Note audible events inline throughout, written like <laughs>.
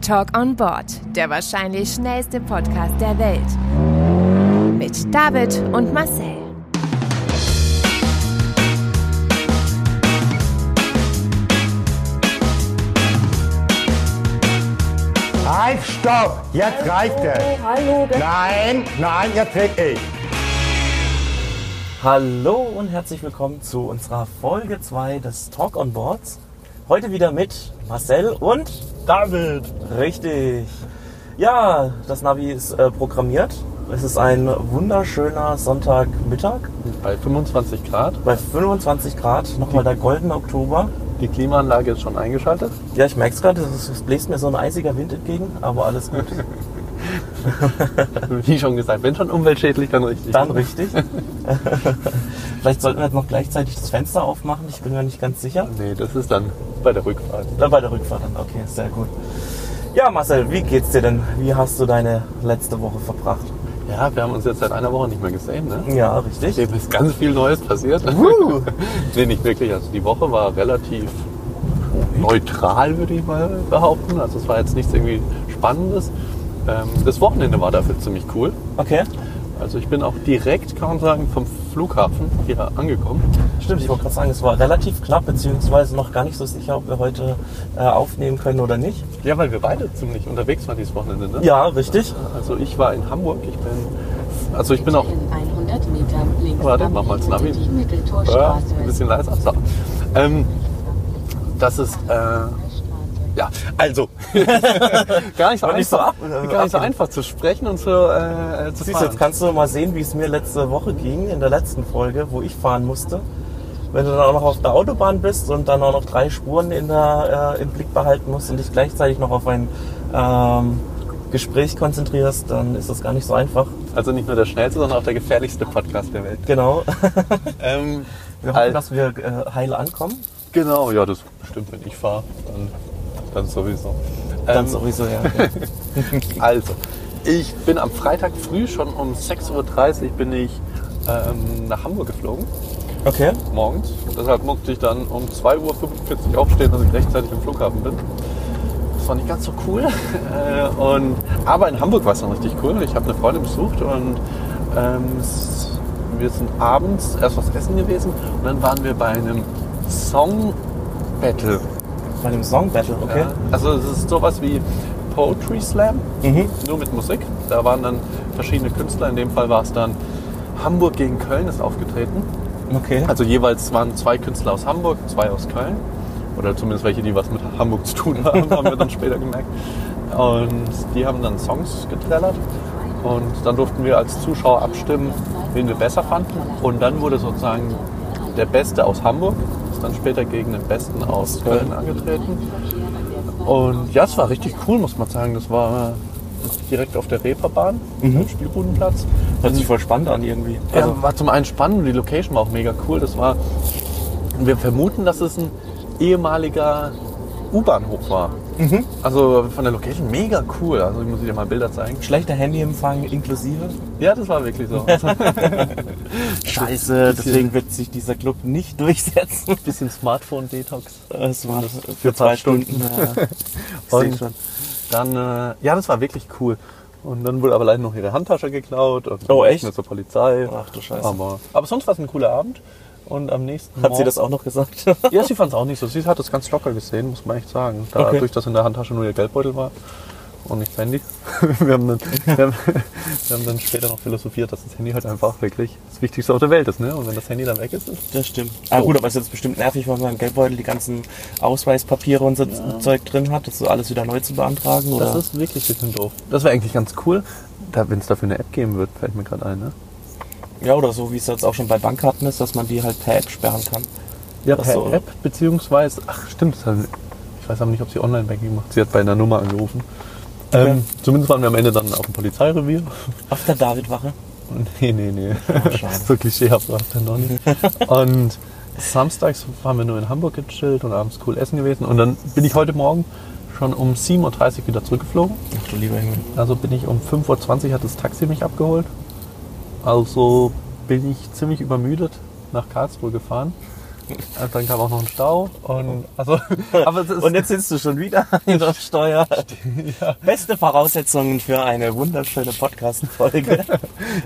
Talk on Board, der wahrscheinlich schnellste Podcast der Welt. Mit David und Marcel. Halt, stopp! Jetzt reicht es! Hallo, der Nein, nein, jetzt red ich! Hallo und herzlich willkommen zu unserer Folge 2 des Talk on Boards. Heute wieder mit Marcel und David. Richtig. Ja, das Navi ist äh, programmiert. Es ist ein wunderschöner Sonntagmittag bei 25 Grad. bei 25 Grad. Nochmal der goldene Oktober. Die Klimaanlage ist schon eingeschaltet. Ja, ich merke es gerade, es es bläst mir so ein eisiger Wind entgegen, aber alles gut. <laughs> Wie schon gesagt, wenn schon umweltschädlich, dann richtig. Dann richtig. <laughs> Vielleicht sollten wir jetzt noch gleichzeitig das Fenster aufmachen, ich bin mir nicht ganz sicher. Nee, das ist dann bei der Rückfahrt. Dann bei der Rückfahrt dann, okay, sehr gut. Ja, Marcel, wie geht's dir denn? Wie hast du deine letzte Woche verbracht? Ja, wir haben uns jetzt seit einer Woche nicht mehr gesehen, ne? Ja, richtig. Dem ist ganz viel Neues passiert. <laughs> nee, nicht wirklich. Also die Woche war relativ neutral, würde ich mal behaupten. Also es war jetzt nichts irgendwie Spannendes. Ähm, das Wochenende war dafür ziemlich cool. Okay. Also ich bin auch direkt, kann man sagen, vom Flughafen hier angekommen. Stimmt, ich wollte gerade sagen, es war relativ knapp, beziehungsweise noch gar nicht so sicher, ob wir heute äh, aufnehmen können oder nicht. Ja, weil wir beide ziemlich unterwegs waren dieses Wochenende, ne? Ja, richtig. Also ich war in Hamburg, ich bin, also ich bin auch, In 100 Metern links Warte, mach mal das Navi. die ja, Mitteltorstraße. ein bisschen leiser, so. ähm, das ist, äh, ja, also, <laughs> gar nicht so nicht so einfach, ab- gar nicht so einfach zu sprechen und zu, äh, zu Siehst du, fahren. jetzt kannst du mal sehen, wie es mir letzte Woche ging, in der letzten Folge, wo ich fahren musste. Wenn du dann auch noch auf der Autobahn bist und dann auch noch drei Spuren in der, äh, im Blick behalten musst und dich gleichzeitig noch auf ein ähm, Gespräch konzentrierst, dann ist das gar nicht so einfach. Also nicht nur der schnellste, sondern auch der gefährlichste Podcast der Welt. Genau. <laughs> Ähm, Wir hoffen, dass wir äh, heil ankommen. genau, ja, das bestimmt, wenn ich fahre, dann, dann sowieso. Dann Ähm, sowieso, ja. <laughs> Also, ich bin am Freitag früh schon um 6.30 Uhr bin ich ähm, nach Hamburg geflogen, Okay. morgens. Deshalb musste ich dann um 2.45 Uhr aufstehen, dass ich rechtzeitig im Flughafen bin. Das war nicht ganz so cool. Äh, und, aber in Hamburg war es dann richtig cool. Ich habe eine Freundin besucht und ähm, wir sind abends erst was essen gewesen und dann waren wir bei einem Song Battle. Bei dem Song Battle, okay. Ja, also es ist sowas wie Poetry Slam, Mhm. nur mit Musik. Da waren dann verschiedene Künstler. In dem Fall war es dann Hamburg gegen Köln ist aufgetreten. Okay. Also jeweils waren zwei Künstler aus Hamburg, zwei aus Köln. Oder zumindest welche, die was mit Hamburg zu tun haben, haben wir dann später gemerkt. Und die haben dann Songs getrellert. Und dann durften wir als Zuschauer abstimmen, wen wir besser fanden. Und dann wurde sozusagen der Beste aus Hamburg, ist dann später gegen den Besten aus Köln angetreten. Und ja, es war richtig cool, muss man sagen. Das war direkt auf der Reeperbahn, am Spielbudenplatz. Hört sich voll spannend an irgendwie. Also war zum einen spannend und die Location war auch mega cool. Das war, wir vermuten, dass es ein ehemaliger U-Bahnhof war. Also von der Location mega cool. Also ich muss dir mal Bilder zeigen. schlechter Handyempfang inklusive. Ja, das war wirklich so. <laughs> Scheiße, deswegen wird sich dieser Club nicht durchsetzen. <laughs> Bisschen Smartphone-Detox. Das war Für für zwei zwei Stunden. Ja. <laughs> Dann, äh, ja, das war wirklich cool. Und dann wurde aber leider noch ihre Handtasche geklaut. Und Oh, echt? Mit zur Polizei. Ach du Scheiße. Aber, aber sonst war es ein cooler Abend. Und am nächsten Hat sie Morgen- das auch noch gesagt? <laughs> Ja, sie fand es auch nicht so. Sie hat es ganz locker gesehen, muss man echt sagen. Dadurch, Okay. dass in der Handtasche nur ihr Geldbeutel war und nicht das Handy. <laughs> Wir haben, dann, wir, haben, wir haben dann später noch philosophiert, dass das Handy halt einfach wirklich das Wichtigste auf der Welt ist. Ne? Und wenn das Handy dann weg ist, ist Das stimmt. Ah gut, aber es ist jetzt bestimmt nervig, weil man im Geldbeutel die ganzen Ausweispapiere und so Zeug drin hat, das so alles wieder neu zu beantragen. Oder? das ist wirklich ein bisschen doof. Das wäre eigentlich ganz cool, da, wenn es dafür eine App geben wird, fällt mir gerade ein. Ne? Ja, oder so, wie es jetzt auch schon bei Bankkarten ist, dass man die halt per App sperren kann. Ja, Das per so. App, beziehungsweise, ach stimmt, hat, ich weiß aber nicht, ob sie Online-Banking macht. Sie hat bei einer Nummer angerufen. Ähm, zumindest waren wir am Ende dann auf dem Polizeirevier. Auf der Davidwache. <laughs> Nee, nee, nee. schade. <laughs> so klischeehaft war es dann noch nicht. <laughs> Und samstags waren wir nur in Hamburg gechillt und abends cool essen gewesen. Und dann bin ich heute Morgen schon um 7.30 Uhr wieder zurückgeflogen. Ach du lieber Himmel. Also bin ich um 5.20 Uhr hat das Taxi mich abgeholt. Also bin ich ziemlich übermüdet nach Karlsruhe gefahren. Und <laughs> dann kam auch noch ein Stau. Und, also, <laughs> Und jetzt sitzt du schon wieder <laughs> an der Steuer. Beste Voraussetzungen für eine wunderschöne Podcast-Folge.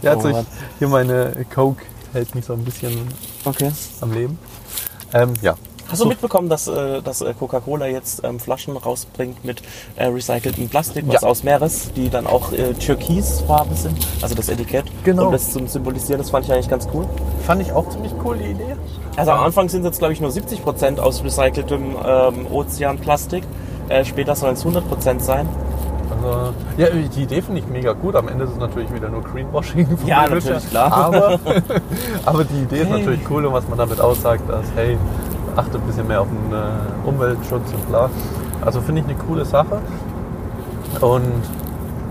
ja, also Oh ich, hier meine Coke hält mich so ein bisschen Okay. am Leben. Ähm, ja. Hast du mitbekommen, dass, äh, dass äh, Coca-Cola jetzt ähm, Flaschen rausbringt mit äh, recyceltem Plastik, was Ja. aus Meeres, die dann auch äh, türkisfarben sind, also das Etikett, Genau. um das zu symbolisieren, das fand ich eigentlich ganz cool. Fand ich auch ziemlich cool, die Idee. Also am Anfang sind es jetzt, glaube ich, nur 70% aus recyceltem ähm, Ozeanplastik, äh, später sollen es 100% sein. Also, ja, die Idee finde ich mega gut. Am Ende ist es natürlich wieder nur Greenwashing. vom Ja, natürlich, klar. Aber, <laughs> aber die Idee ist Hey. natürlich cool und was man damit aussagt, dass, hey, achte ein bisschen mehr auf den äh, Umweltschutz und bla. Also finde ich eine coole Sache. Und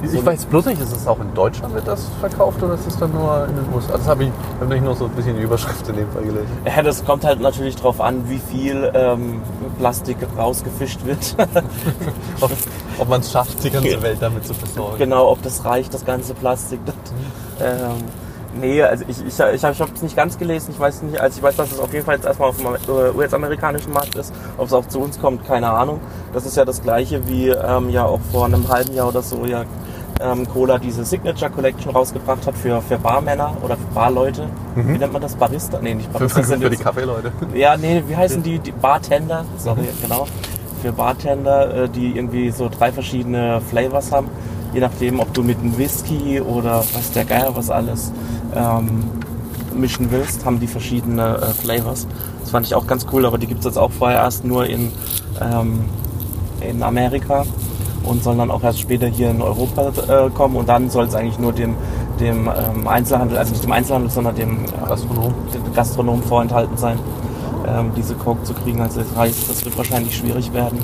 ich weiß bloß nicht, ist es auch in Deutschland wird das verkauft oder ist es dann nur in den USA? Das habe ich, hab nämlich nur so ein bisschen die Überschrift in dem Fall gelesen. Ja, das kommt halt natürlich drauf an, wie viel ähm, Plastik rausgefischt wird. <laughs> Ob, ob man es schafft, die ganze Welt damit zu versorgen. genau, ob das reicht, das ganze Plastik. Das, ähm, nee, also ich, ich, ich habe es nicht ganz gelesen. Ich weiß nicht, also ich weiß, dass es auf jeden Fall jetzt erstmal auf dem äh, US-amerikanischen Markt ist. Ob es auch zu uns kommt, keine Ahnung. Das ist ja das gleiche wie ähm, ja auch vor einem halben Jahr oder so ja ähm, Cola diese Signature Collection rausgebracht hat für, für Barmänner oder für Barleute. Wie nennt man das? Barista? Nee, nicht Barista. für, sind für die Kaffeeleute. ja, nee, wie heißen die? die Bartender, sorry, genau. Für Bartender, äh, die irgendwie so drei verschiedene Flavors haben. Je nachdem, ob du mit einem Whisky oder was der Geier was alles ähm, mischen willst, haben die verschiedene äh, Flavors. Das fand ich auch ganz cool, aber die gibt es jetzt auch vorher erst nur in, ähm, in Amerika und sollen dann auch erst später hier in Europa äh, kommen und dann soll es eigentlich nur dem, dem ähm, Einzelhandel, also nicht dem Einzelhandel, sondern dem äh, Gastronom. den Gastronomen vorenthalten sein, ähm, diese Coke zu kriegen. Also das heißt, das wird wahrscheinlich schwierig werden.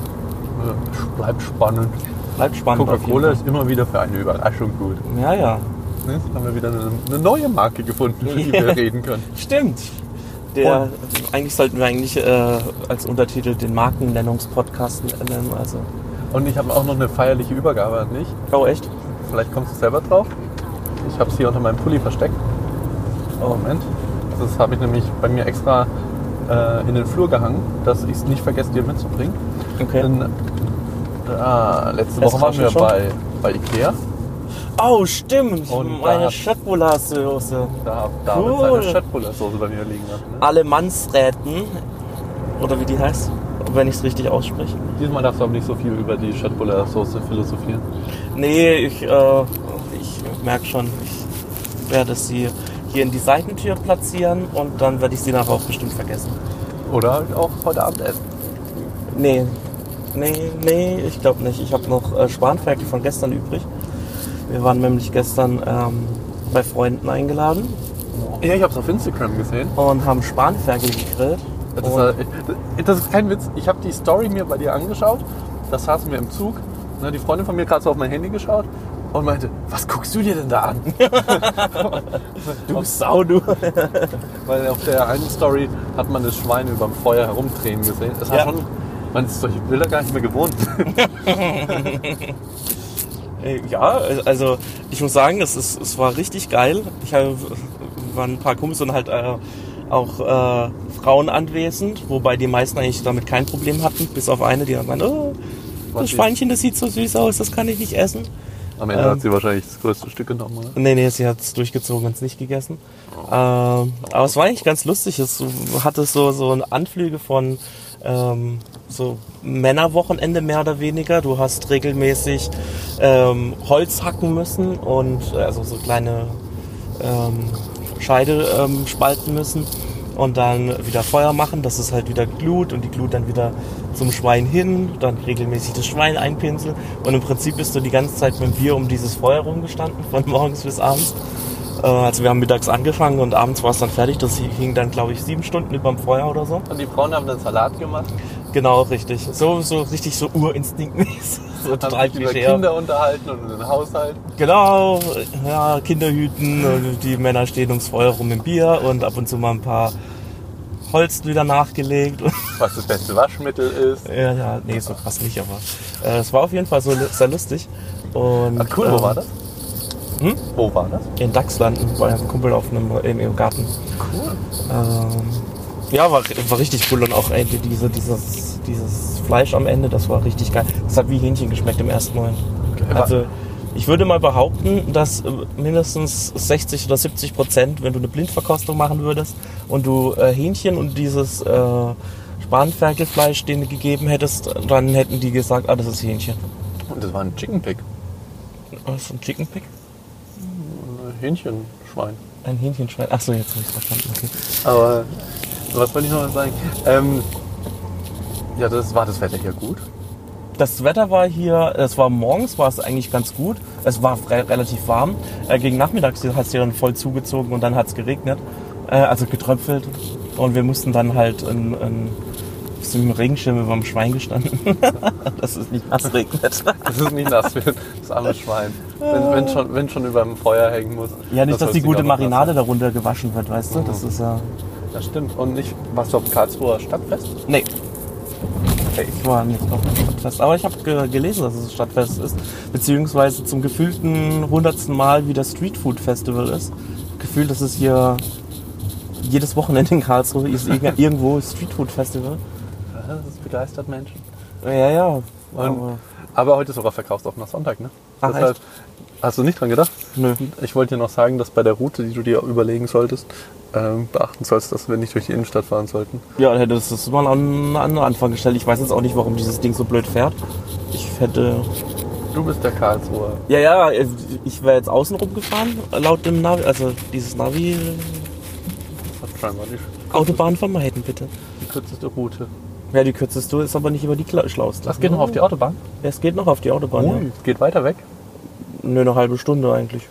Ja, Bleibt spannend. Bleibt spannend. Coca-Cola ist immer wieder für eine Überraschung gut. Ja, ja. Ne? Jetzt haben wir wieder eine, eine neue Marke gefunden, über die wir reden können. Stimmt. Der, eigentlich sollten wir eigentlich äh, als Untertitel den Markennennungspodcast nennen. Also. Und ich habe auch noch eine feierliche Übergabe an dich. Oh, echt? Vielleicht kommst du selber drauf. Ich habe es hier unter meinem Pulli versteckt. Oh, Moment. Das habe ich nämlich bei mir extra äh, in den Flur gehangen, dass ich es nicht vergesse, dir mitzubringen. Okay. Denn, ah, letzte Woche waren wir schon. bei, bei Ikea. Oh, stimmt. Und da Meine hat- Schöttbullar-Soße. Da hat David Cool. seine Schöttbullar-Soße bei mir liegen lassen. Ne? Alemannsräten. Oder wie die heißt. Wenn ich es richtig ausspreche. Diesmal darfst du aber nicht so viel über die Schöttbullar-Soße philosophieren. Nee, ich, äh, ich merke schon, ich werde sie hier in die Seitentür platzieren und dann werde ich sie nachher auch bestimmt vergessen. Oder halt auch heute Abend essen. Nee, nee, nee, ich glaube nicht. Ich habe noch äh, Spanferkel von gestern übrig. Wir waren nämlich gestern ähm, bei Freunden eingeladen Ja, ich habe es auf Instagram gesehen. und haben Spanferkel gegrillt. Das, Und- war, das ist kein Witz. Ich habe die Story mir bei dir angeschaut. Das saßen wir im Zug. Ne, Die Freundin von mir hat gerade so auf mein Handy geschaut und meinte, was guckst du dir denn da an? <laughs> du Sau, du. Weil auf der einen Story hat man das Schwein über dem Feuer herumdrehen gesehen. Das war Ja. schon, man ist solche Bilder gar nicht mehr gewohnt. <laughs> Äh, Ja, also ich muss sagen, es, ist, es war richtig geil. Ich hab, waren ein paar Kumpels und halt äh, auch äh, Frauen anwesend, wobei die meisten eigentlich damit kein Problem hatten, bis auf eine, die dann meinte, oh, das Schweinchen, das sieht so süß aus, das kann ich nicht essen. Am Ende Ähm. hat sie wahrscheinlich das größte Stück genommen. Oder? Nee, nee, sie hat es durchgezogen und es nicht gegessen. Ähm, aber es war eigentlich ganz lustig. Es hatte so, so Anflüge von ähm, so Männerwochenende mehr oder weniger. Du hast regelmäßig ähm, Holz hacken müssen und äh, also so kleine ähm, Scheide ähm, spalten müssen und dann wieder Feuer machen, dass es halt wieder glut und die Glut dann wieder zum Schwein hin, dann regelmäßig das Schwein einpinseln und im Prinzip bist du die ganze Zeit mit dem Bier um dieses Feuer rumgestanden, von <laughs> morgens bis abends. Äh, Also wir haben mittags angefangen und abends war es dann fertig. Das hing dann, glaube ich, sieben Stunden überm Feuer oder so. Und die Frauen haben dann Salat gemacht, Genau, richtig. So, so richtig so urinstinktmäßig. <laughs> So total über. Kinder unterhalten und den Haushalt. Genau, ja, Kinder hüten, und die Männer stehen ums Feuer rum im Bier und ab und zu mal ein paar Holzlüder nachgelegt. <laughs> was das beste Waschmittel ist. ja, ja, nee, so krass nicht, aber äh, es war auf jeden Fall so sehr lustig. Und, Ah, cool, wo ähm, war das? Hm? Wo war das? In Dachslanden bei einem Kumpel auf einem, im, im Garten. Cool. Ähm, Ja, war, war richtig cool und auch ey, diese, dieses, dieses Fleisch am Ende, das war richtig geil. Das hat wie Hähnchen geschmeckt im ersten Moment. Also ich würde mal behaupten, dass äh, mindestens 60 oder 70 Prozent, wenn du eine Blindverkostung machen würdest und du äh, Hähnchen und dieses äh, Spanferkelfleisch denen gegeben hättest, dann hätten die gesagt, ah, das ist Hähnchen. Und das war ein Chicken Pig. Was ist ein Chicken Pig? Hähnchenschwein. Ein Hähnchenschwein. Achso, jetzt habe ich verstanden. Okay. Aber was wollte ich noch sagen? Ähm, ja, das war das Wetter hier gut. Das Wetter war hier, es war morgens, war es eigentlich ganz gut. Es war re relativ warm. Äh, gegen Nachmittags hat es hier dann voll zugezogen und dann hat es geregnet. Äh, also getröpfelt. Und wir mussten dann halt in, in, bis zum Regenschirm über dem Schwein gestanden. <laughs> dass es nicht nass regnet. Das ist nicht nass wird, das arme Schwein. Wenn, wenn, schon, wenn schon über dem Feuer hängen muss. Ja, nicht, das dass die gute Marinade darunter gewaschen wird, weißt du? Das ist ja. Das stimmt. Und nicht, warst du auf dem Karlsruher Stadtfest? Nee. Ich war nicht auf dem Stadtfest. Aber ich habe ge gelesen, dass es ein Stadtfest ist. Beziehungsweise zum gefühlten hundertsten Mal wie das Street Food Festival ist. Gefühlt, dass es hier jedes Wochenende in Karlsruhe ist irg- <laughs> irgendwo Street Food Festival. Das ist begeistert Menschen. Ja, ja. Und, Aber, aber heute ist sogar verkaufsoffener Sonntag, ne? Ach, Deshalb, hast du nicht dran gedacht? nö. Ich wollte dir noch sagen, dass bei der Route, die du dir überlegen solltest, ähm, beachten sollst, dass wir nicht durch die Innenstadt fahren sollten. Ja, dann hätte es das mal an einen anderen Anfang gestellt. Ich weiß jetzt auch nicht, warum dieses Ding so blöd fährt. Ich hätte. Du bist der Karlsruher. Ja, ja, ich wäre jetzt außen rumgefahren, laut dem Navi. Also dieses Navi. Das hat Autobahn vermeiden, bitte. die kürzeste Route. Ja, die kürzeste ist aber nicht über die schlauste. Das geht noch auf die Autobahn? Ja, es geht noch auf die Autobahn. Ui, Ja. es geht weiter weg. Nö, eine halbe Stunde eigentlich. Äh,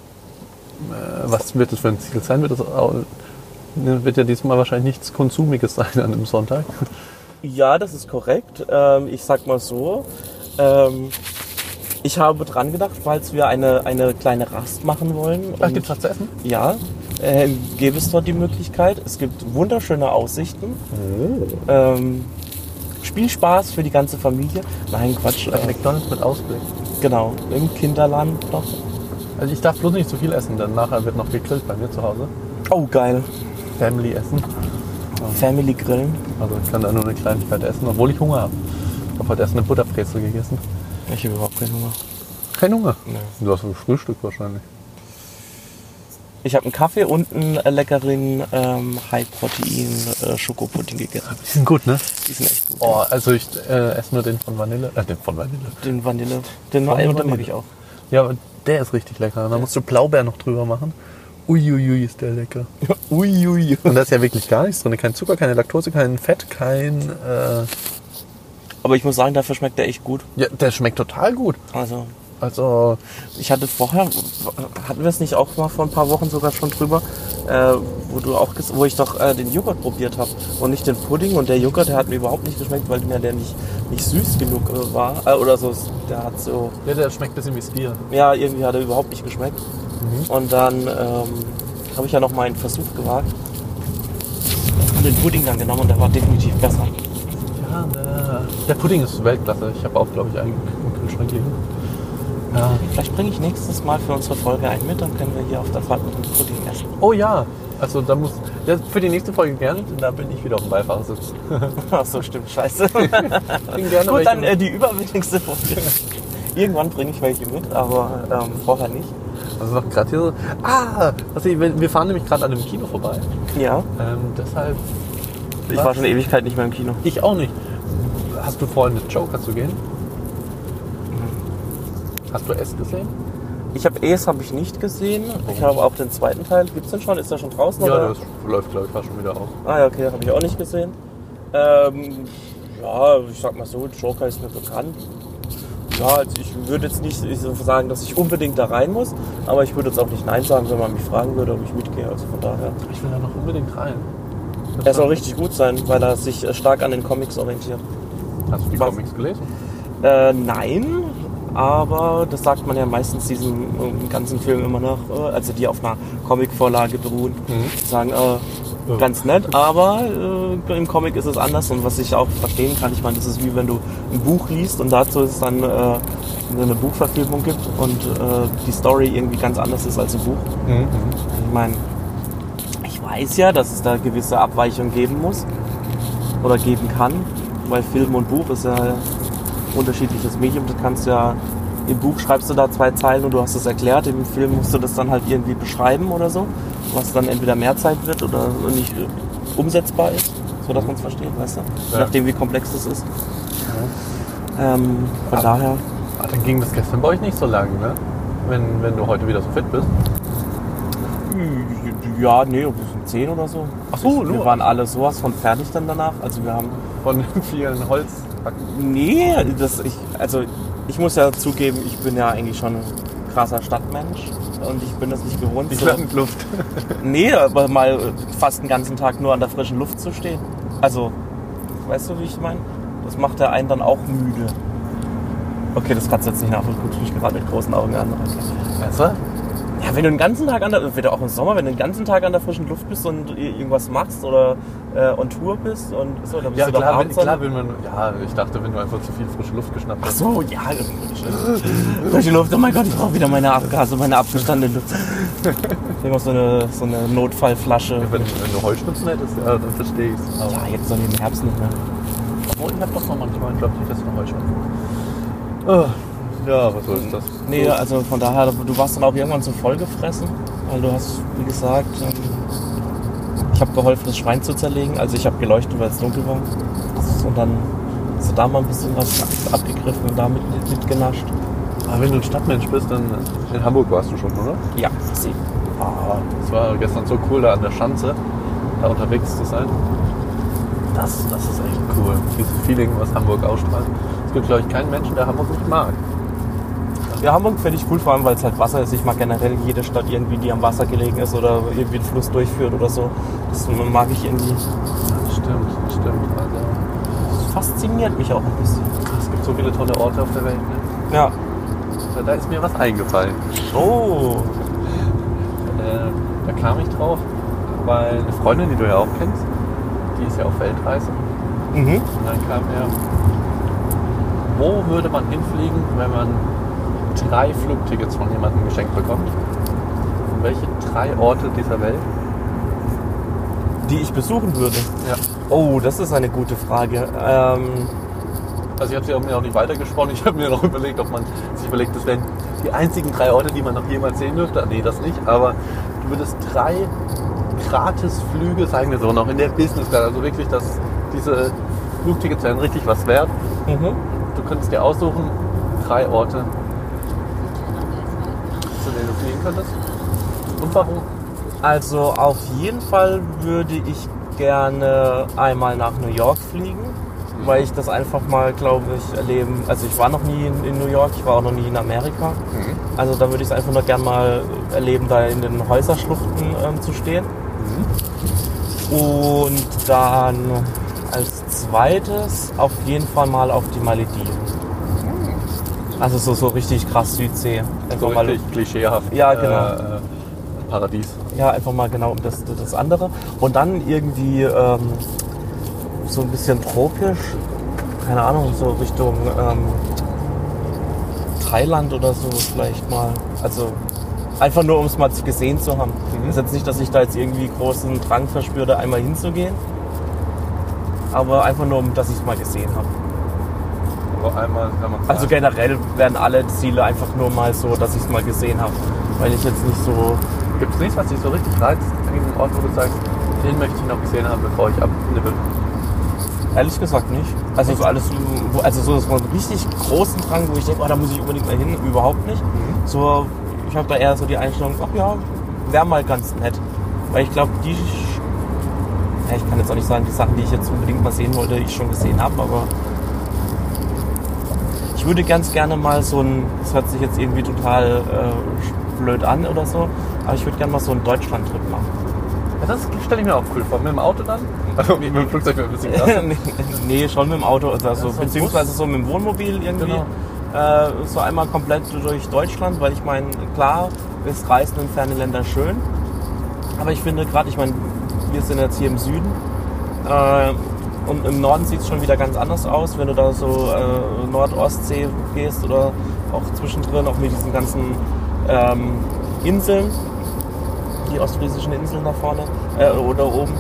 was wird das für ein Ziel sein? Wird, das, au- ne, wird ja diesmal wahrscheinlich nichts Konsumiges sein an einem Sonntag. Ja, das ist korrekt. Ähm, ich sag mal so. Ähm, ich habe dran gedacht, falls wir eine, eine kleine Rast machen wollen. Ach, gibt's was zu essen? Ja, äh, gäbe es dort die Möglichkeit. Es gibt wunderschöne Aussichten. Oh. Ähm, Spielspaß für die ganze Familie. Nein, Quatsch. Ein Äh, McDonalds mit Ausblick. Genau, im Kinderland noch. Also ich darf bloß nicht zu viel essen, denn nachher wird noch gegrillt bei mir zu Hause. Oh, geil. Family essen. Family Grillen. Also ich kann da nur eine Kleinigkeit essen, obwohl ich Hunger habe. Ich habe heute erst eine Butterbrezel gegessen. Ich habe überhaupt keinen Hunger. Kein Hunger? Nee. Du hast ein Frühstück wahrscheinlich. Ich habe einen Kaffee und einen äh, leckeren ähm, High-Protein äh, Schokopudding gegessen. Die sind gut, ne? Die sind echt gut. Oh, also ich äh, esse nur den von Vanille. Äh, den von Vanille. Den Vanille. Den, Von den mag Vanille. ich auch. Ja, aber der ist richtig lecker. Da musst du Blaubeer noch drüber machen. Uiuiui, ist der lecker. <laughs> Uiui. Und da ist ja wirklich gar nichts drin. Kein Zucker, keine Laktose, kein Fett, kein... Äh, Aber ich muss sagen, dafür schmeckt der echt gut. ja, der schmeckt total gut. Also, Also, ich hatte vorher, hatten wir es nicht auch mal vor ein paar Wochen sogar schon drüber, äh, wo du auch, wo ich doch äh, den Joghurt probiert habe und nicht den Pudding und der Joghurt, der hat mir überhaupt nicht geschmeckt, weil mir der nicht, nicht süß genug äh, war äh, oder so. Der hat so, ja, der schmeckt ein bisschen wie Stier. ja, irgendwie hat er überhaupt nicht geschmeckt. Und dann ähm, habe ich ja noch mal einen Versuch gewagt und den Pudding dann genommen und der war definitiv besser. Ja, der, der Pudding ist Weltklasse. Ich habe auch, glaube ich, einen im Kühlschrank liegen. Ja. Vielleicht bringe ich nächstes Mal für unsere Folge einen mit, dann können wir hier auf der Fahrt mit dem Pudding essen. Oh ja, also da muss... Ja, für die nächste Folge gerne, denn da bin ich wieder auf dem Beifahrersitz. <laughs> Ach so, stimmt, scheiße. <laughs> Bring gerne Gut, dann äh, die überwichtigste Folge. Irgendwann bringe ich welche mit, aber ähm, vorher nicht. Also noch gerade hier so. Ah, also wir fahren nämlich gerade an einem Kino vorbei. Ja, Ähm, deshalb. ich war schon eine Ewigkeit nicht mehr im Kino. Ich auch nicht. Hast du vor, mit Joker zu gehen? Hast du S gesehen? Ich habe Es habe ich nicht gesehen. Ich habe auch den zweiten Teil. Gibt's den schon? Ist der schon draußen? Ja, oder? das läuft, glaube ich, fast schon wieder auf. Ah ja, okay, habe ich auch nicht gesehen. Ähm, ja, ich sag mal so, Joker ist mir bekannt. Ja, also ich würde jetzt nicht sagen, dass ich unbedingt da rein muss, aber ich würde jetzt auch nicht Nein sagen, wenn man mich fragen würde, ob ich mitgehe. Also von daher. Ich will da noch unbedingt rein. Er soll richtig gut sein, weil er sich äh, stark an den Comics orientiert. Hast du die Was? Comics gelesen? Äh, nein, aber das sagt man ja meistens diesen äh, ganzen Film immer nach, äh, also die auf einer Comicvorlage beruhen. Mhm. Sagen, äh, ganz nett, aber äh, im Comic ist es anders und was ich auch verstehen kann, ich meine, das ist wie wenn du ein Buch liest und dazu es dann äh, eine Buchverfilmung gibt und äh, die Story irgendwie ganz anders ist als im Buch. Mhm. Ich meine, ich weiß ja, dass es da gewisse Abweichungen geben muss, oder geben kann. Weil Film und Buch ist ja unterschiedliches Medium. Du kannst ja im Buch schreibst du da zwei Zeilen und du hast es erklärt. Im Film musst du das dann halt irgendwie beschreiben oder so, was dann entweder mehr Zeit wird oder nicht äh, umsetzbar ist, so dass man es versteht, weißt du? Je Ja. nachdem, wie komplex das ist. Ähm, von Aber- daher, Ah, dann ging das gestern bei euch nicht so lang, ne? Wenn, wenn du heute wieder so fit bist. ja, nee, sind zehn oder so. Ach so, wir nur. waren alle sowas von fertig dann danach. Also wir haben Von vielen Holzhacken. Nee, das, ich, also ich muss ja zugeben, ich bin ja eigentlich schon ein krasser Stadtmensch und ich bin das nicht gewohnt. Die So, Landluft. <laughs> nee, aber mal fast den ganzen Tag nur an der frischen Luft zu stehen. Also, weißt du, wie ich meine? Das macht ja einen dann auch müde. Okay, das kannst du jetzt nicht nachvollziehen. Guckst mich gerade mit großen Augen an. Okay. Besser? Ja, wenn du den ganzen Tag an der, wieder auch im Sommer, wenn du den ganzen Tag an der frischen Luft bist und irgendwas machst oder äh, on Tour bist und so, dann bist Ja, du doch klar, wenn, klar will man. Ja, ich dachte, wenn du einfach zu viel frische Luft geschnappt Ach hast. so, ja. Frische Luft, oh mein Gott, ich brauche wieder meine Abgase, meine abgestandene Luft. Ich habe noch so eine, so eine Notfallflasche. Wenn, wenn du Heuschnupfen hättest, ja, dann verstehe ich es. Ja, jetzt dann im Herbst nicht mehr. Oh, ich hab doch noch manchmal, ich glaube, ich fest noch Heuschnupfen. Ah, ja, was soll das? Nee, also von daher, du warst dann auch irgendwann so vollgefressen, weil du hast, wie gesagt, ähm, ich habe geholfen, das Schwein zu zerlegen. Also ich habe geleuchtet, weil es dunkel war. Und dann hast du da mal ein bisschen was abgegriffen und damit mit- mitgenascht. Aber wenn du ein Stadtmensch bist, dann in Hamburg warst du schon, oder? Ja, sie. Ah, es war gestern so cool, da an der Schanze, da unterwegs zu sein. Das, das ist echt cool. Dieses Feeling, was Hamburg ausstrahlt. Es gibt, glaube ich, keinen Menschen, der Hamburg nicht mag. Ja, Hamburg finde ich cool, vor allem weil es halt Wasser ist. Ich mag generell jede Stadt irgendwie, die am Wasser gelegen ist oder irgendwie einen Fluss durchführt oder so. Das mag ich irgendwie. Stimmt, das stimmt. Also, Das fasziniert mich auch ein bisschen. es gibt so viele tolle Orte auf der Welt. Ne? Ja. Da- Da ist mir was eingefallen. Oh. Äh, da kam ich drauf, weil eine Freundin, die du ja auch kennst, die ist ja auf Weltreise. Mhm. Und dann kam er, wo würde man hinfliegen, wenn man drei Flugtickets von jemandem geschenkt bekommt? Und welche drei Orte dieser Welt? Die ich besuchen würde. Ja. Oh, das ist eine gute Frage. Ähm, Also ich habe sie auch mir auch nicht weitergesponnen. Ich habe mir noch überlegt, ob man sich überlegt, das wären die einzigen drei Orte, die man noch jemals sehen dürfte. Nee, das nicht. Aber du würdest drei Gratisflüge, sagen wir so, noch in der Business Class. Also wirklich, dass diese Flugtickets wären richtig was wert. mhm. Du könntest dir aussuchen, drei Orte, fliegen könntest. Und warum? Also auf jeden Fall würde ich gerne einmal nach New York fliegen, weil ich das einfach mal, glaube ich, erleben. Also ich war noch nie in, in New York, ich war auch noch nie in Amerika. Also da würde ich es einfach nur gerne mal erleben, da in den Häuserschluchten ähm, zu stehen. Und dann als zweites auf jeden Fall mal auf die Malediven. Also so, so richtig krass Südsee. So Einfach mal, richtig klischeehaft. Ja, genau. Äh, Paradies. ja, einfach mal genau um das, das andere. Und dann irgendwie ähm, so ein bisschen tropisch, keine Ahnung, so Richtung ähm, Thailand oder so vielleicht mal. Also einfach nur, um es mal gesehen zu haben. Mhm. Ist jetzt nicht, dass ich da jetzt irgendwie großen Drang verspüre, da einmal hinzugehen. Aber einfach nur, um dass ich es mal gesehen habe. Aber einmal kann man Also generell werden alle Ziele einfach nur mal so, dass ich es mal gesehen habe. Weil ich jetzt nicht so Gibt es nichts, was dich so richtig reizt? Irgendeinen Ort, wo du sagst, den möchte ich noch gesehen haben, bevor ich abnibbel? Ehrlich gesagt nicht. Also so alles, also so so einen richtig großen Drang, wo ich denke, oh, da muss ich unbedingt mal hin, überhaupt nicht. So, ich habe da eher so die Einstellung, ach ja, wäre mal ganz nett. Weil ich glaube, die, ja, ich kann jetzt auch nicht sagen, die Sachen, die ich jetzt unbedingt mal sehen wollte, ich schon gesehen habe, aber würde ganz gerne mal so ein, das hört sich jetzt irgendwie total äh, blöd an oder so, aber ich würde gerne mal so einen Deutschland-Trip machen. Ja, das stelle ich mir auch cool vor. Mit dem Auto dann? Also mit dem Flugzeug wäre ein bisschen krass. <laughs> nee, schon mit dem Auto, also so ein beziehungsweise Bus. so mit dem Wohnmobil irgendwie. Genau. Äh, so einmal komplett durch Deutschland, weil ich meine, klar ist Reisen in ferne Länder schön, aber ich finde gerade, ich meine, wir sind jetzt hier im Süden äh, und im Norden sieht es schon wieder ganz anders aus, wenn du da so äh, Nord-Ostsee gehst oder auch zwischendrin, auch mit diesen ganzen ähm, Inseln, die ostfriesischen Inseln da vorne äh, oder oben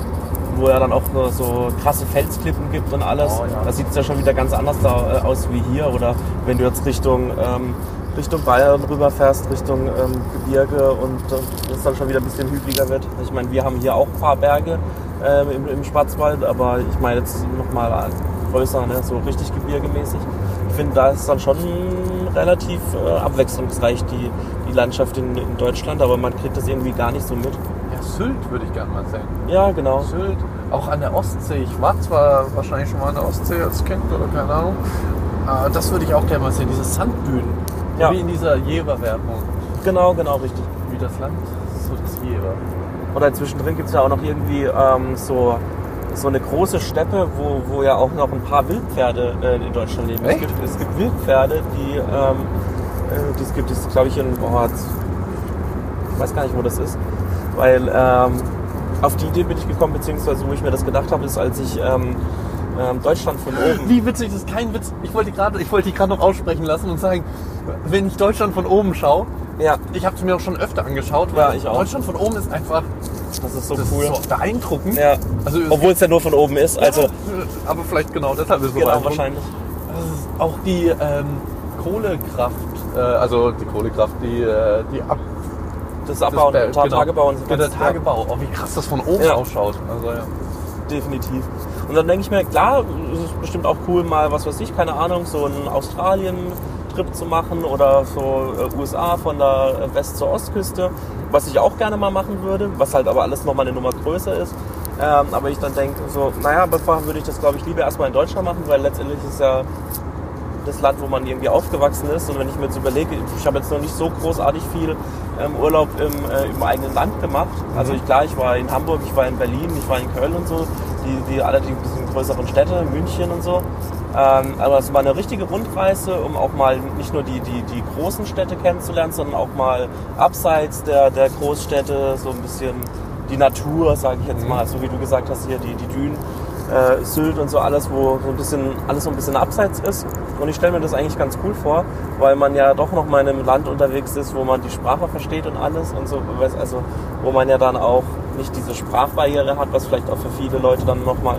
wo ja dann auch nur so krasse Felsklippen gibt und alles. Oh, ja. Da sieht es ja schon wieder ganz anders da, äh, aus wie hier. Oder wenn du jetzt Richtung, ähm, Richtung Bayern rüberfährst, Richtung ähm, Gebirge und äh, es dann schon wieder ein bisschen hügeliger wird. Ich meine, wir haben hier auch ein paar Berge ähm, im, im Schwarzwald, aber ich meine jetzt nochmal größer, ne? so richtig gebirgemäßig. Ich finde, da ist dann schon relativ äh, abwechslungsreich die, die Landschaft in, in Deutschland, aber man kriegt das irgendwie gar nicht so mit. Ja, Sylt würde ich gerne mal sehen. Ja, genau. Sylt, auch an der Ostsee. Ich war zwar wahrscheinlich schon mal an der Ostsee als Kind oder keine Ahnung. Aber das würde ich auch gerne mal sehen, diese Sanddünen. Ja. Wie in dieser Jever-Werbung. Genau, genau, richtig. Wie das Land, so das Jever. Oder zwischendrin gibt es ja auch noch irgendwie ähm, so, so eine große Steppe, wo, wo ja auch noch ein paar Wildpferde äh, in Deutschland leben. Es gibt, es gibt Wildpferde, die, ähm, äh, es gibt es, glaube ich, in, boah, jetzt- ich weiß gar nicht, wo das ist. Weil ähm, auf die Idee bin ich gekommen, beziehungsweise wo ich mir das gedacht habe, ist, als ich ähm, ähm, Deutschland von oben Wie witzig, das ist kein Witz. Ich wollte gerade, ich wollte dich gerade noch aussprechen lassen und sagen, wenn ich Deutschland von oben schaue, Ja, ich habe es mir auch schon öfter angeschaut, Ja, weil ich auch. Deutschland von oben ist einfach das ist so das cool. ist so beeindruckend. Ja. Also Obwohl es ja nur von oben ist. Also, Ja, aber vielleicht genau deshalb ist es so genau, wahrscheinlich. Ist auch die ähm, Kohlekraft, äh, also die Kohlekraft, die, äh, die Ab Das Abbau das- und Ta genau. Tagebau und so. Ja, der Tagebau. Oh, wie krass das von oben Ja. ausschaut. Also ja. definitiv. Und dann denke ich mir, klar, es ist bestimmt auch cool, mal, was weiß ich, keine Ahnung, so einen Australien-Trip zu machen oder so äh, USA von der äh, West- zur Ostküste, was ich auch gerne mal machen würde, was halt aber alles nochmal eine Nummer größer ist. Ähm, aber ich dann denke, so, naja, bevor würde ich das, glaube ich, lieber erstmal in Deutschland machen, weil letztendlich ist ja das Land, wo man irgendwie aufgewachsen ist. Und wenn ich mir jetzt überlege, ich habe jetzt noch nicht so großartig viel ähm, Urlaub im, äh, im eigenen Land gemacht. Also ich, klar, ich war in Hamburg, ich war in Berlin, ich war in Köln und so, die, die allerdings ein bisschen größeren Städte, München und so. Ähm, aber es war eine richtige Rundreise, um auch mal nicht nur die, die, die großen Städte kennenzulernen, sondern auch mal abseits der, der Großstädte so ein bisschen die Natur, sage ich jetzt mal, so wie du gesagt hast, hier die, die Dünen äh, Sylt und so alles, wo so ein bisschen, alles so ein bisschen abseits ist. Und ich stelle mir das eigentlich ganz cool vor, weil man ja doch noch mal in einem Land unterwegs ist, wo man die Sprache versteht und alles und so, also wo man ja dann auch nicht diese Sprachbarriere hat, was vielleicht auch für viele Leute dann noch mal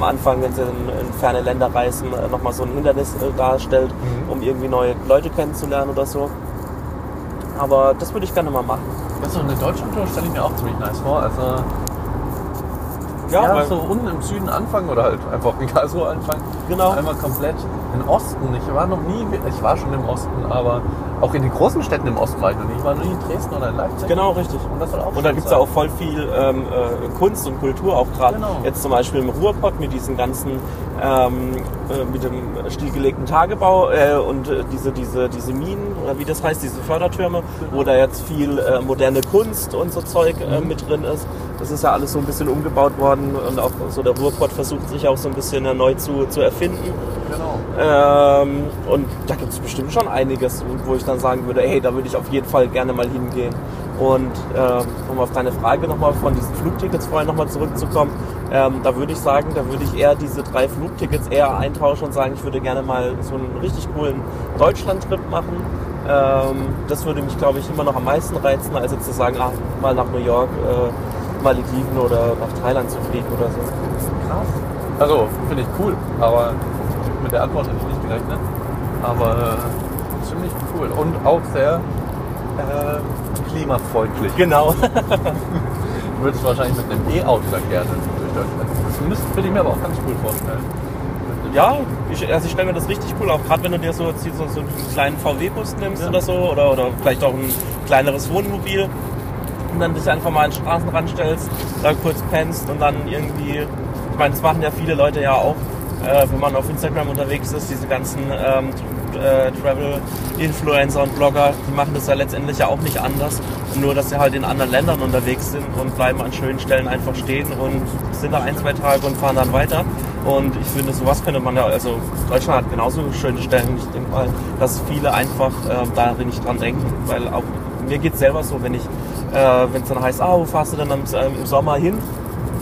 am Anfang, wenn sie in, in ferne Länder reisen, äh, noch mal so ein Hindernis äh, darstellt, um irgendwie neue Leute kennenzulernen oder so. Aber das würde ich gerne mal machen. Das so eine Deutschlandtour stelle ich mir auch ziemlich nice vor. Also Ja, ja, so unten im Süden anfangen oder halt einfach <laughs> in Karlsruhe anfangen. Genau. Einmal komplett in Osten. Ich war noch nie, ich war schon im Osten, aber auch in den großen Städten im Osten war ich noch nie. Ich war noch nie in Dresden oder in Leipzig. Genau, richtig. Und das soll auch Und da gibt es ja auch voll viel ähm, äh, Kunst und Kultur, auch gerade Genau. jetzt zum Beispiel im Ruhrpott mit diesen ganzen, ähm, äh, mit dem stillgelegten Tagebau äh, und äh, diese, diese, diese Minen, oder wie das heißt, diese Fördertürme, wo da jetzt viel äh, moderne Kunst und so Zeug äh, mit drin ist. Das ist ja alles so ein bisschen umgebaut worden und auch so der Ruhrpott versucht sich auch so ein bisschen neu zu, zu erfinden. Genau. Ähm, und da gibt es bestimmt schon einiges, wo ich dann sagen würde, hey, da würde ich auf jeden Fall gerne mal hingehen. Und ähm, um auf deine Frage nochmal von diesen Flugtickets vorher nochmal zurückzukommen, ähm, da würde ich sagen, da würde ich eher diese drei Flugtickets eher eintauschen und sagen, ich würde gerne mal so einen richtig coolen Deutschland-Trip machen. Ähm, das würde mich, glaube ich, immer noch am meisten reizen, als jetzt zu sagen, ah, mal nach New York, äh, Malediven oder nach Thailand zu fliegen oder so. Krass. Also, finde ich cool, aber mit der Antwort hätte ich nicht gerechnet. Aber äh, ziemlich cool und auch sehr äh, klimafreundlich. Genau. <laughs> Du würdest wahrscheinlich mit einem E-Auto dann gerne durch Deutschland. Das müsste würde ich mir aber auch ganz cool vorstellen. Ja, ich, also ich stelle mir das richtig cool auf. Gerade wenn du dir so, so, so einen kleinen VW-Bus nimmst oder so oder, oder vielleicht auch ein kleineres Wohnmobil dann dich einfach mal an den Straßenrand stellst, da kurz pennst und dann irgendwie, ich meine, das machen ja viele Leute ja auch, äh, wenn man auf Instagram unterwegs ist, diese ganzen ähm, äh, Travel-Influencer und Blogger, die machen das ja letztendlich ja auch nicht anders. Nur, dass sie halt in anderen Ländern unterwegs sind und bleiben an schönen Stellen einfach stehen und sind da ein, zwei Tage und fahren dann weiter. Und ich finde, sowas könnte man ja, also Deutschland hat genauso schöne Stellen. Ich denke mal, dass viele einfach äh, darin nicht dran denken, weil auch mir geht es selber so, wenn ich, äh, wenn es dann heißt, ah, wo fahrst du denn am, ähm, im Sommer hin?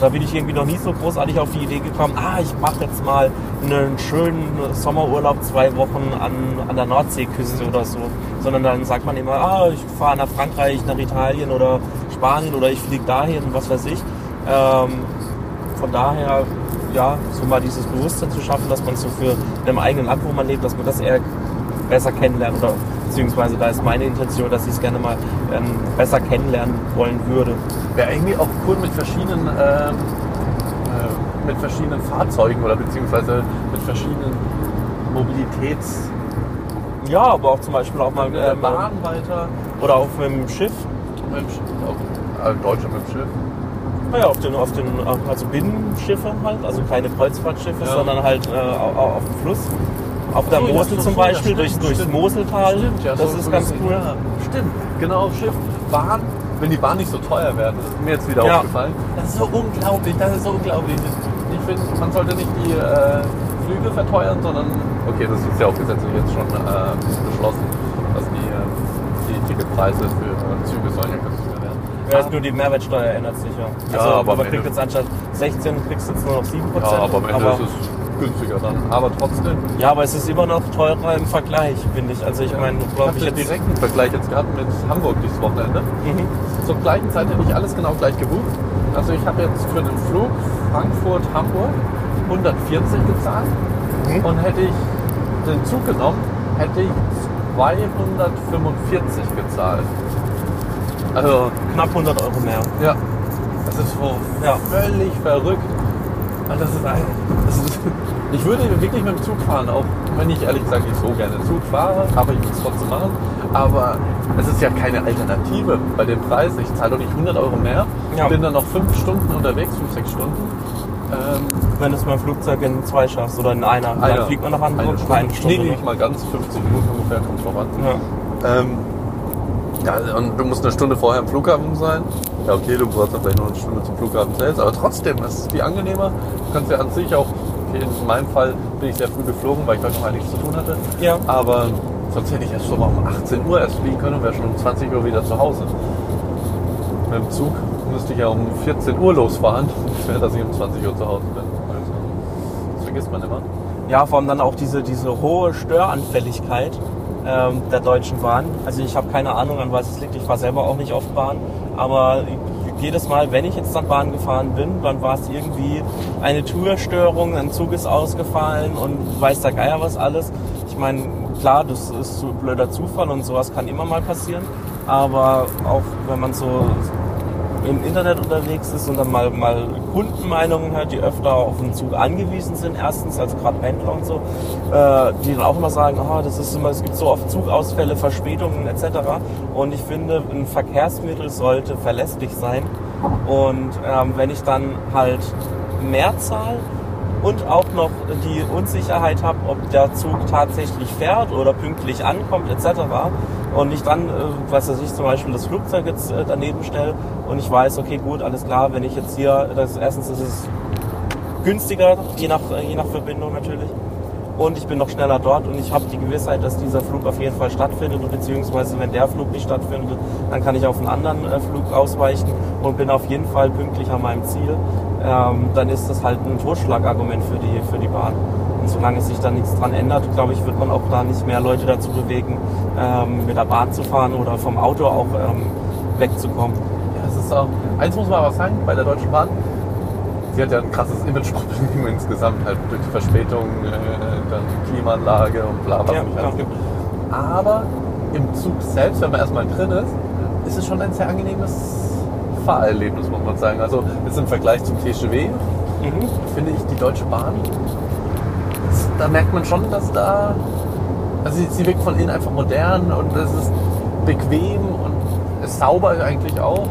Da bin ich irgendwie noch nie so großartig auf die Idee gekommen, ah, ich mache jetzt mal einen schönen Sommerurlaub zwei Wochen an, an der Nordseeküste oder so. Sondern dann sagt man immer, ah, ich fahre nach Frankreich, nach Italien oder Spanien oder ich fliege dahin, was weiß ich. Ähm, von daher, ja, so mal dieses Bewusstsein zu schaffen, dass man so für in dem eigenen Land, wo man lebt, dass man das eher besser kennenlernt oder beziehungsweise da ist meine Intention, dass ich es gerne mal ähm, besser kennenlernen wollen würde. Wäre irgendwie auch cool mit verschiedenen, ähm, äh, mit verschiedenen Fahrzeugen oder beziehungsweise mit verschiedenen Mobilitäts... Ja, aber auch zum Beispiel auch mal mit der ähm, Bahn weiter. oder auch mit dem Schiff. Mit dem Schiff, auch, äh, Deutschland mit dem Schiff. Naja, auf den, auf den, also Binnenschiffe halt, also keine Kreuzfahrtschiffe, Ja. sondern halt äh, au- au- auf dem Fluss. Auf der ja, Mosel zum ja, Beispiel, durch, durchs. Moseltal. Stimmt, ja, das so- ist ganz cool. Ja, stimmt, genau, Schiff, Bahn. Wenn die Bahn nicht so teuer wäre, das ist mir jetzt wieder Ja. aufgefallen. Das ist so unglaublich, das ist so unglaublich. Ich finde, man sollte nicht die äh, Flüge verteuern, sondern, okay, das ist ja auch gesetzlich jetzt schon äh, beschlossen, dass die, äh, die Ticketpreise für Züge sollen ja günstiger werden. Ja, ist nur die Mehrwertsteuer ändert sich ja. Ja, Also, aber am man kriegt jetzt anstatt 16, kriegst du jetzt nur noch 7 Prozent. Ja, aber am Ende ist es günstiger dann. Aber trotzdem, ja, aber es ist immer noch teurer im Vergleich, finde ich. Also ich meine, ich glaube habe ich den jetzt... direkten Vergleich jetzt gehabt mit Hamburg dieses Wochenende. Mhm. Zur gleichen Zeit hätte ich alles genau gleich gebucht. Also ich habe jetzt für den Flug Frankfurt-Hamburg 140 gezahlt Mhm. und hätte ich den Zug genommen, hätte ich 245 gezahlt. Also Knapp 100 Euro mehr. ja, das ist so Ja. völlig verrückt. Und das ist ein, das ist, ich würde wirklich mit dem Zug fahren, auch wenn ich ehrlich gesagt nicht so gerne Zug fahre, aber ich würde es trotzdem machen. Aber es ist ja keine Alternative bei dem Preis. Ich zahle doch nicht 100 Euro mehr, Ja. bin dann noch fünf Stunden unterwegs, fünf, sechs Stunden. Ähm, Wenn du es mit dem Flugzeug in zwei schaffst oder in einer, einer- dann fliegt man nach Hamburg. eine Stunde. Eine Stunde. Nee, nicht mal ganz, 50 Minuten ungefähr, kommt drauf an. Ja. Ähm, ja, und du musst eine Stunde vorher am Flughafen sein. Ja, okay, du brauchst dann vielleicht noch eine Stunde zum Flughafen selbst, aber trotzdem, das ist viel angenehmer. Du kannst ja an sich auch, in meinem Fall bin ich sehr früh geflogen, weil ich heute noch einiges zu tun hatte. Ja. Aber sonst hätte ich erst mal um 18 Uhr erst fliegen können und wäre schon um 20 Uhr wieder zu Hause. Mit dem Zug müsste ich ja um 14 Uhr losfahren, <laughs> dass ich um 20 Uhr zu Hause bin. Also, das vergisst man immer. Ja, vor allem dann auch diese, diese hohe Störanfälligkeit ähm, der Deutschen Bahn. Also ich habe keine Ahnung, an was es liegt. Ich fahre selber auch nicht oft Bahn. Aber jedes Mal, wenn ich jetzt dann Bahn gefahren bin, dann war es irgendwie eine Tourstörung, ein Zug ist ausgefallen und weiß der Geier was alles. Ich meine, klar, das ist so blöder Zufall und sowas kann immer mal passieren. Aber auch wenn man so im Internet unterwegs ist und dann mal, mal Kundenmeinungen hört, die öfter auf den Zug angewiesen sind, erstens, also gerade Pendler und so, äh, die dann auch immer sagen, ah, das ist immer, es gibt so oft Zugausfälle, Verspätungen etc. Und ich finde, ein Verkehrsmittel sollte verlässlich sein. Und ähm, wenn ich dann halt mehr zahle und auch noch die Unsicherheit habe, ob der Zug tatsächlich fährt oder pünktlich ankommt etc. Und ich dann, äh, was weiß ich, zum Beispiel das Flugzeug jetzt äh, daneben stelle und ich weiß, okay, gut, alles klar, wenn ich jetzt hier, das, erstens ist es günstiger, je nach, äh, je nach Verbindung natürlich. Und ich bin noch schneller dort und ich habe die Gewissheit, dass dieser Flug auf jeden Fall stattfindet. Beziehungsweise wenn der Flug nicht stattfindet, dann kann ich auf einen anderen äh, Flug ausweichen und bin auf jeden Fall pünktlich an meinem Ziel. Ähm, dann ist das halt ein Totschlagargument für die, für die Bahn. Solange sich da nichts dran ändert, glaube ich, wird man auch da nicht mehr Leute dazu bewegen, ähm, mit der Bahn zu fahren oder vom Auto auch ähm, wegzukommen. Ja, es ist auch. Eins muss man aber sagen, bei der Deutschen Bahn, sie hat ja ein krasses Image-Problem <laughs> insgesamt, halt durch die Verspätung, äh, dann die Klimaanlage und bla was Ja, alles gibt. Aber im Zug selbst, wenn man erstmal drin ist, ist es schon ein sehr angenehmes Fahrerlebnis, muss man sagen. Also jetzt im Vergleich zum TGW Mhm. finde ich die Deutsche Bahn, da merkt man schon, dass da, also sie, sie wirkt von innen einfach modern und es ist bequem und ist sauber eigentlich auch.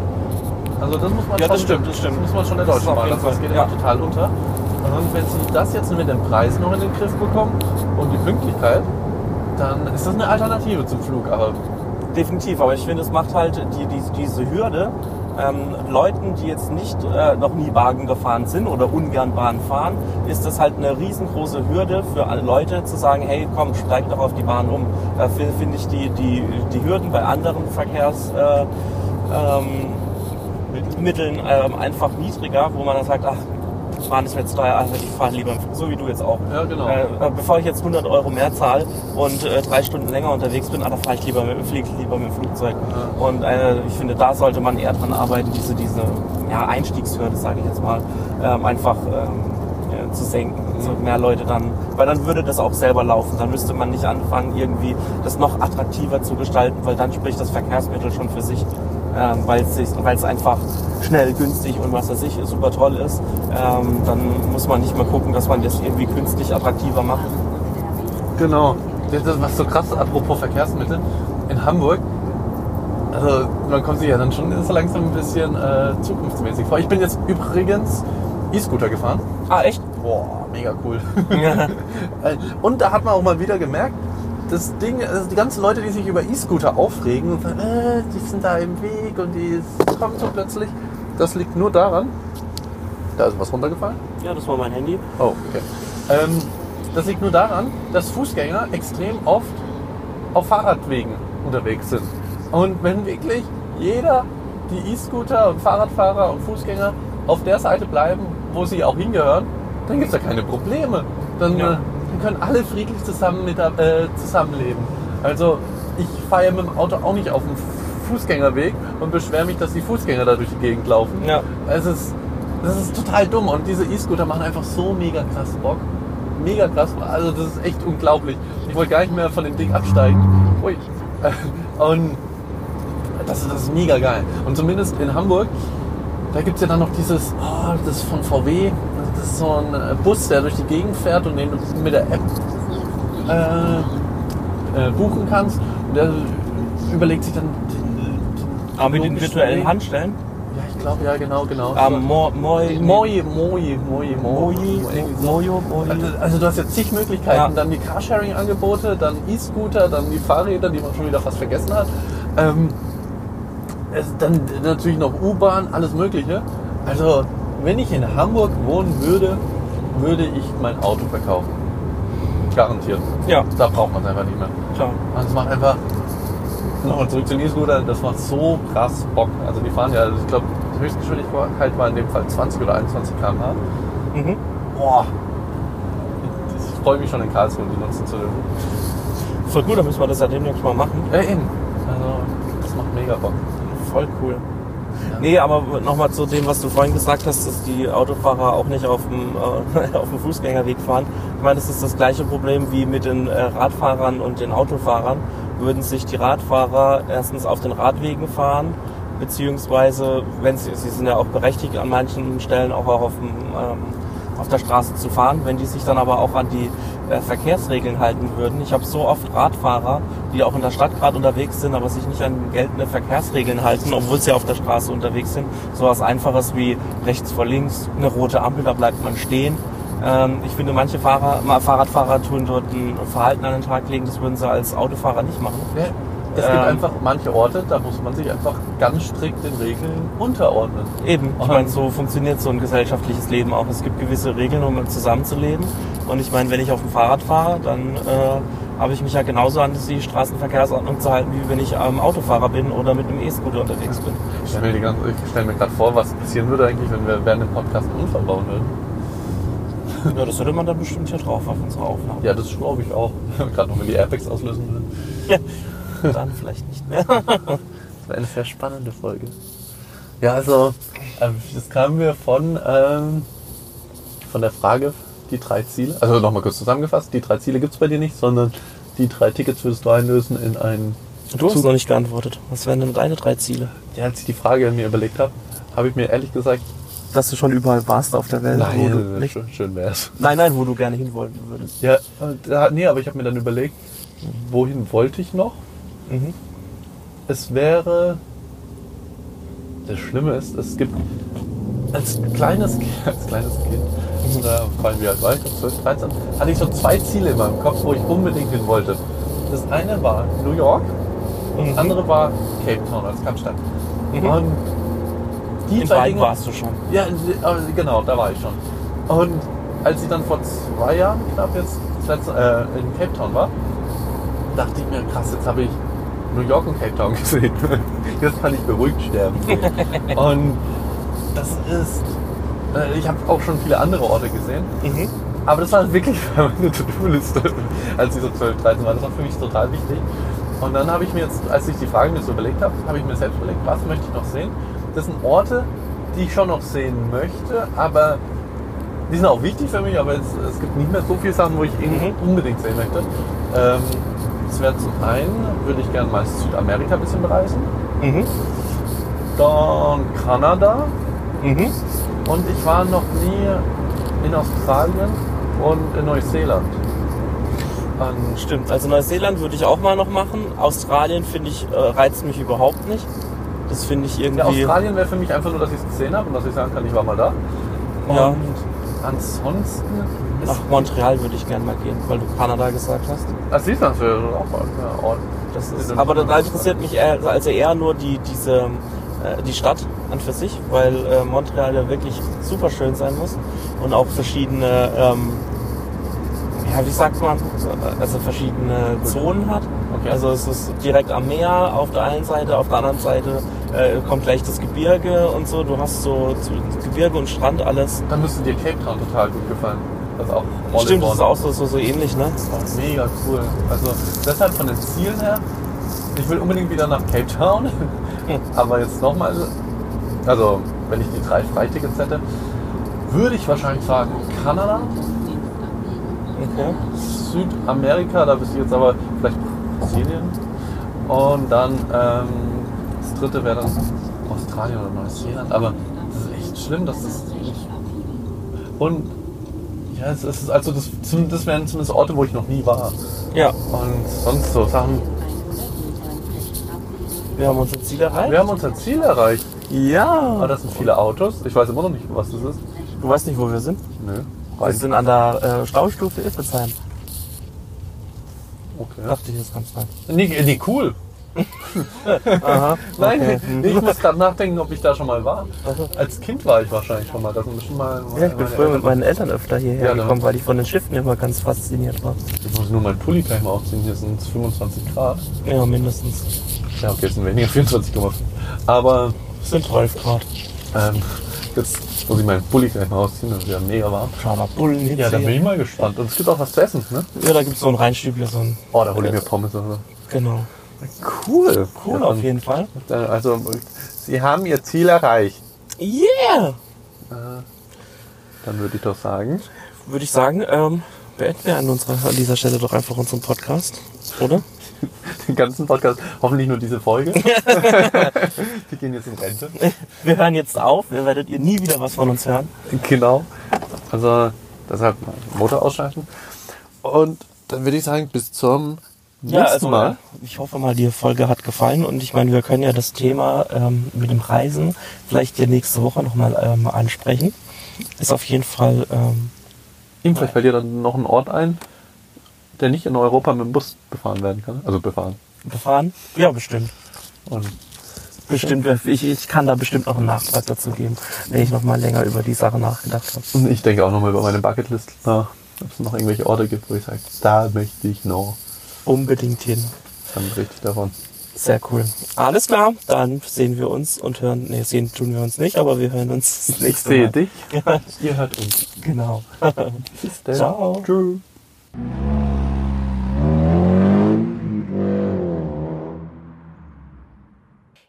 Also das muss man Ja, schon, das stimmt, das stimmt. muss man schon der Das Deutschen lassen. Das Fall, geht ja. total unter. Und wenn sie das jetzt mit den Preisen noch in den Griff bekommen und die Pünktlichkeit, dann ist das eine Alternative zum Flug. Aber Definitiv, aber ich finde, es macht halt die, die, diese Hürde, ähm, Leuten, die jetzt nicht äh, noch nie Wagen gefahren sind oder ungern Bahn fahren, ist das halt eine riesengroße Hürde für alle Leute zu sagen, hey komm, steig doch auf die Bahn um. Da fi- finde ich die, die, die Hürden bei anderen Verkehrsmitteln äh, ähm, ähm, einfach niedriger, wo man dann sagt, ach, Bahn ist mir jetzt teuer, also ich fahre lieber, so wie du jetzt auch. Ja, genau. Äh, bevor ich jetzt 100 Euro mehr zahle und äh, drei Stunden länger unterwegs bin, ah, da fahre ich lieber mit, fliege ich lieber mit dem Flugzeug. Und äh, ich finde, da sollte man eher dran arbeiten, diese, diese ja, Einstiegshürde, sage ich jetzt mal, ähm, einfach ähm, ja, zu senken. So mehr Leute dann, weil dann würde das auch selber laufen. Dann müsste man nicht anfangen, irgendwie das noch attraktiver zu gestalten, weil dann spricht das Verkehrsmittel schon für sich. Ähm, weil es einfach schnell, günstig und was weiß ich super toll ist, ähm, dann muss man nicht mehr gucken, dass man das irgendwie künstlich attraktiver macht. Genau. Das ist was so krass, apropos Verkehrsmittel. In Hamburg, also man kommt sich ja dann schon so langsam ein bisschen äh, zukunftsmäßig vor. Ich bin jetzt übrigens E-Scooter gefahren. Ah, echt? Boah, mega cool. <laughs> <laughs> Äh, und da hat man auch mal wieder gemerkt, das Ding, also die ganzen Leute, die sich über E-Scooter aufregen und sagen, äh, die sind da im Weg und die kommen so plötzlich, das liegt nur daran, da ist was runtergefallen. ja, das war mein Handy. Oh, okay. Ähm, das liegt nur daran, dass Fußgänger extrem oft auf Fahrradwegen unterwegs sind. Und wenn wirklich jeder, die E-Scooter und Fahrradfahrer und Fußgänger auf der Seite bleiben, wo sie auch hingehören, dann gibt es ja keine Probleme. Dann, Ja. Dann können alle friedlich zusammen mit, äh, zusammenleben. Also ich fahre mit dem Auto auch nicht auf dem Fußgängerweg und beschwere mich, dass die Fußgänger da durch die Gegend laufen. Ja. Es ist, das ist total dumm und diese E-Scooter machen einfach so mega krass Bock. Mega krass, also das ist echt unglaublich. Ich wollte gar nicht mehr von dem Ding absteigen. Ui. <laughs> Und das, ist- das ist mega geil. Und zumindest in Hamburg, da gibt es ja dann noch dieses, oh, das von VW, das ist so ein äh, Bus, der durch die Gegend fährt und den du mit der App äh, äh, buchen kannst. Und der überlegt sich dann den, den Aber mit den virtuellen Weg. Handstellen. Ja, ich glaube, ja, genau, genau. Mo, Moi, Moi, Moi, Moi, Moi, Moi. Also, du hast jetzt zig Möglichkeiten. Ja. Dann die Carsharing-Angebote, dann E-Scooter, dann die Fahrräder, die man schon wieder fast vergessen hat. Ähm, dann natürlich noch U-Bahn, alles Mögliche. Also wenn ich in Hamburg wohnen würde, würde ich mein Auto verkaufen. Garantiert. Ja, Da braucht man es einfach nicht mehr. klar. Also es macht einfach, nochmal zurück zum E-Scooter, das macht so krass Bock. Also die fahren ja, also ich glaube, die Höchstgeschwindigkeit war in dem Fall 20 oder 21 km/h. Mhm. Boah. Ich freue mich schon in Karlsruhe, die nutzen zu dürfen. Voll gut, dann müssen wir das ja demnächst mal machen. Ja, eben. Also, das macht mega Bock. Voll cool. Nee, aber nochmal zu dem, was du vorhin gesagt hast, dass die Autofahrer auch nicht auf dem, äh, <laughs> auf dem Fußgängerweg fahren. Ich meine, das ist das gleiche Problem wie mit den äh, Radfahrern und den Autofahrern. Würden sich die Radfahrer erstens auf den Radwegen fahren, beziehungsweise, wenn sie, sie sind ja auch berechtigt, an manchen Stellen auch auf, dem, ähm, auf der Straße zu fahren, wenn die sich dann aber auch an die äh, Verkehrsregeln halten würden. Ich habe so oft Radfahrer, die auch in der Stadt gerade unterwegs sind, aber sich nicht an geltende Verkehrsregeln halten, obwohl sie auf der Straße unterwegs sind. So was Einfaches wie rechts vor links, eine rote Ampel, da bleibt man stehen. Ähm, ich finde, manche Fahrer, Fahrradfahrer tun dort ein Verhalten an den Tag legen, das würden sie als Autofahrer nicht machen. Ja, es gibt Ähm. einfach manche Orte, da muss man sich einfach ganz strikt den Regeln unterordnen. Eben, ich meine, so funktioniert so ein gesellschaftliches Leben auch. Es gibt gewisse Regeln, um zusammenzuleben. Und ich meine, wenn ich auf dem Fahrrad fahre, dann äh, habe ich mich ja genauso an die Straßenverkehrsordnung zu halten, wie wenn ich am Autofahrer bin oder mit einem E-Scooter unterwegs bin. Ich stelle mir, stell gerade vor, was passieren würde eigentlich, wenn wir während dem Podcast einen Unfall bauen würden. Ja, das würde man dann bestimmt hier drauf auf unsere Aufnahme. Ja, das glaube ich auch. <laughs> Gerade noch, wenn die Airbags auslösen würden. <laughs> Dann vielleicht nicht mehr. <laughs> Das war eine sehr spannende Folge. Ja, also, ähm, das kamen wir von, ähm, von der Frage, die drei Ziele. Also nochmal kurz zusammengefasst, die drei Ziele gibt es bei dir nicht, sondern die drei Tickets würdest du einlösen in ein. Du hast noch nicht geantwortet. Was wären denn deine drei Ziele? Ja, als ich die Frage mir überlegt habe, habe ich mir ehrlich gesagt, Dass du schon überall warst auf der Welt. wo du nein, nicht, schön, schön wär's. nein, nein, wo du gerne hinwollen würdest. Ja, äh, da, nee, aber ich habe mir dann überlegt, wohin wollte ich noch? Mhm. Es wäre. Das Schlimme ist, es gibt als kleines, <laughs> als kleines Kind, da fallen wir halt alt, 12, 13, hatte ich so zwei Ziele in meinem Kopf, wo ich unbedingt hin wollte. Das eine war New York und das andere war Cape Town als Kapstadt. Mhm. Und die In beiden warst du schon. ja, äh, genau, da war ich schon. Und als ich dann vor zwei Jahren knapp jetzt letzte, äh, in Cape Town war, dachte ich mir, krass, jetzt habe ich New York und Cape Town gesehen. <laughs> Jetzt kann ich beruhigt sterben. <laughs> und das ist Äh, Ich habe auch schon viele andere Orte gesehen. Mhm. Aber das war wirklich <laughs> meine To-Do-Liste, als ich so 12, 13 war. Das war für mich total wichtig. Und dann habe ich mir jetzt, als ich die Fragen mir so überlegt habe, habe ich mir selbst überlegt, was möchte ich noch sehen? Das sind Orte, die ich schon noch sehen möchte, aber die sind auch wichtig für mich, aber es, es gibt nicht mehr so viele Sachen, wo ich irgendwie unbedingt sehen möchte. Ähm, das wäre zum einen, würde ich gerne mal Südamerika ein bisschen bereisen. Mhm. Dann Kanada. Mhm. Und ich war noch nie in Australien und in Neuseeland. Und Stimmt. Also Neuseeland würde ich auch mal noch machen. Australien finde ich, äh, reizt mich überhaupt nicht. Das finde ich ja, irgendwie. Australien wäre für mich einfach nur, dass ich es gesehen habe und dass ich sagen kann, ich war mal da. Und Ja. ansonsten Nach Montreal würde ich gerne mal gehen, weil du Kanada gesagt hast. Ah, siehst du, das wäre auch ein Ort. Das ist, aber da interessiert mich eher, also eher nur die, diese, äh, die Stadt an für sich, weil äh, Montreal ja wirklich super schön sein muss und auch verschiedene, ähm, ja, wie sagt man, also verschiedene Zonen hat. Okay. Also es ist direkt am Meer auf der einen Seite, auf der anderen Seite äh, kommt gleich das Gebirge und so. Du hast so so Gebirge und Strand alles. Dann müsste dir Cape Town total gut gefallen. Das ist auch all Stimmt, das ist auch so, so, so ähnlich, ne? Oh, mega cool. Also deshalb von den Zielen her, ich will unbedingt wieder nach Cape Town. <laughs> Aber jetzt nochmal, also wenn ich die drei Freitickets hätte, würde ich wahrscheinlich sagen Kanada, Okay. Südamerika, da bist du jetzt aber vielleicht Brasilien. Und dann ähm, das dritte wäre dann Australien oder Neuseeland. Aber das ist echt schlimm, dass das nicht. Und ja, es ist also das, das wären zumindest Orte, wo ich noch nie war. Ja, Und sonst so Sachen. wir haben unser Ziel erreicht. Wir haben unser Ziel erreicht. Ja. Aber das sind viele Autos. Ich weiß immer noch nicht, was das ist. Du weißt nicht, wo wir sind? Nö. Wir sind an der äh, Staustufe Iffelsheim. Okay. Dachte ich, ist ganz fein. Nee, nee, cool. <laughs> Aha. Nein, okay. ich muss gerade nachdenken, ob ich da schon mal war. Als Kind war ich wahrscheinlich schon mal. Das sind bestimmt mal. Ja, ich bin früher mit meinen Eltern öfter hierher Ja, ne? gekommen, weil ich von den Schiffen immer ganz fasziniert war. Ich muss nur meinen Pulli gleich mal aufziehen. Hier sind es 25 Grad. Ja, mindestens. Ja, okay, es sind weniger 24,5. Aber Es sind 12 Grad. ähm, jetzt muss ich meinen Pulli gleich mal ausziehen. Das ist ja mega warm. Schau mal, Bullen Ja, da bin ich mal gespannt. Und es gibt auch was zu essen, ne? Ja, da gibt es so ein Reinstübler, so ein. Oh, da hole ich mir Pommes oder so. Genau. Cool. Cool, auf jeden Fall. Fall. Also, Sie haben Ihr Ziel erreicht. Yeah! Dann würde ich doch sagen, Würde ich sagen, ähm, beenden wir an, unserer, an dieser Stelle doch einfach unseren Podcast, oder? <laughs> den ganzen Podcast, hoffentlich nur diese Folge. <laughs> <laughs> Die gehen jetzt in Rente. Wir hören jetzt auf, wir werdet ihr nie wieder was von uns hören. Genau. Also, deshalb Motor ausschalten. Und dann würde ich sagen, bis zum nächsten also, Mal. Ich hoffe mal, die Folge hat gefallen und ich meine, wir können ja das Thema ähm, mit dem Reisen vielleicht ja nächste Woche nochmal ähm, ansprechen. Ist auf jeden Fall, ähm, vielleicht fällt dir dann noch ein Ort ein, der nicht in Europa mit dem Bus befahren werden kann. Also befahren. befahren. Ja, bestimmt. Und Bestimmt, ich, ich kann da bestimmt noch einen Nachtrag dazu geben, wenn ich nochmal länger über die Sache nachgedacht habe. und ich denke auch nochmal über meine Bucketlist nach, ob es noch irgendwelche Orte gibt, wo ich sage, da möchte ich noch. Unbedingt hin. Dann berichte ich davon. Sehr cool. Alles klar, dann sehen wir uns und hören, nee, sehen tun wir uns nicht, aber wir hören uns das Ich sehe Mal. dich. Ja, Ihr hört uns. genau. Bis dann. Ciao. Tschüss.